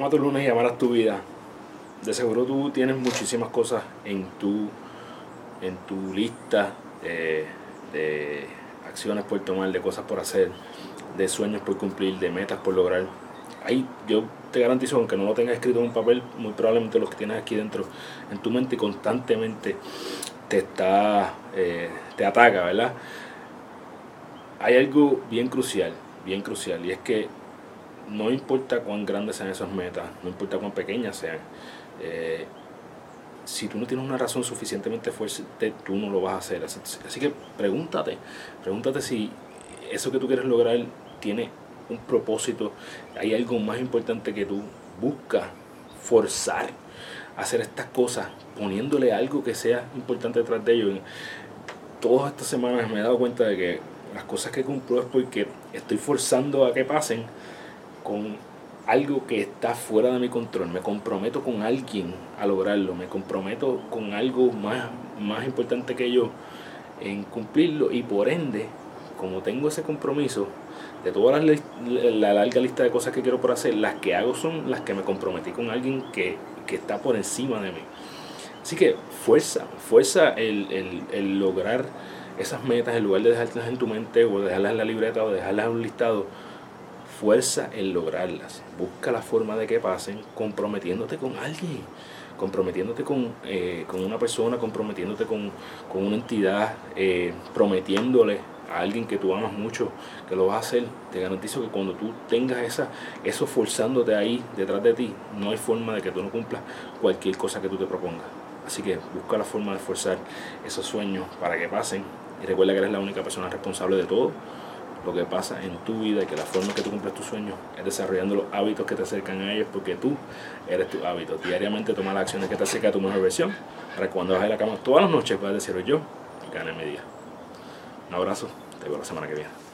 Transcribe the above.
ama tu lunes y amarás tu vida. De seguro tú tienes muchísimas cosas en tu, en tu lista eh, de acciones por tomar, de cosas por hacer, de sueños por cumplir, de metas por lograr. Ahí yo te garantizo, aunque no lo tengas escrito en un papel, muy probablemente lo que tienes aquí dentro en tu mente constantemente te está, eh, te ataca, ¿verdad? Hay algo bien crucial, bien crucial, y es que no importa cuán grandes sean esas metas, no importa cuán pequeñas sean, eh, si tú no tienes una razón suficientemente fuerte, tú no lo vas a hacer. Así que pregúntate, pregúntate si eso que tú quieres lograr tiene un propósito, hay algo más importante que tú buscas forzar hacer estas cosas, poniéndole algo que sea importante detrás de ello. Todas estas semanas me he dado cuenta de que las cosas que cumplo es porque estoy forzando a que pasen con algo que está fuera de mi control. Me comprometo con alguien a lograrlo. Me comprometo con algo más, más importante que yo en cumplirlo. Y por ende, como tengo ese compromiso de toda la, la, larga lista de cosas que quiero por hacer, las que hago son las que me comprometí con alguien que, que está por encima de mí. Así que fuerza, fuerza el, el, el lograr esas metas en lugar de dejarlas en tu mente o dejarlas en la libreta o dejarlas en un listado fuerza en lograrlas. Busca la forma de que pasen comprometiéndote con alguien, comprometiéndote con, eh, con una persona, comprometiéndote con, con una entidad, eh, prometiéndole a alguien que tú amas mucho que lo vas a hacer. Te garantizo que cuando tú tengas esa, eso forzándote ahí detrás de ti, no hay forma de que tú no cumplas cualquier cosa que tú te propongas. Así que busca la forma de forzar esos sueños para que pasen y recuerda que eres la única persona responsable de todo lo que pasa en tu vida y que la forma que tú cumples tus sueños es desarrollando los hábitos que te acercan a ellos porque tú eres tu hábito. Diariamente toma las acciones que te acercan a tu mejor versión para que cuando bajes de la cama todas las noches puedas decir yo gané mi día. Un abrazo, te veo la semana que viene.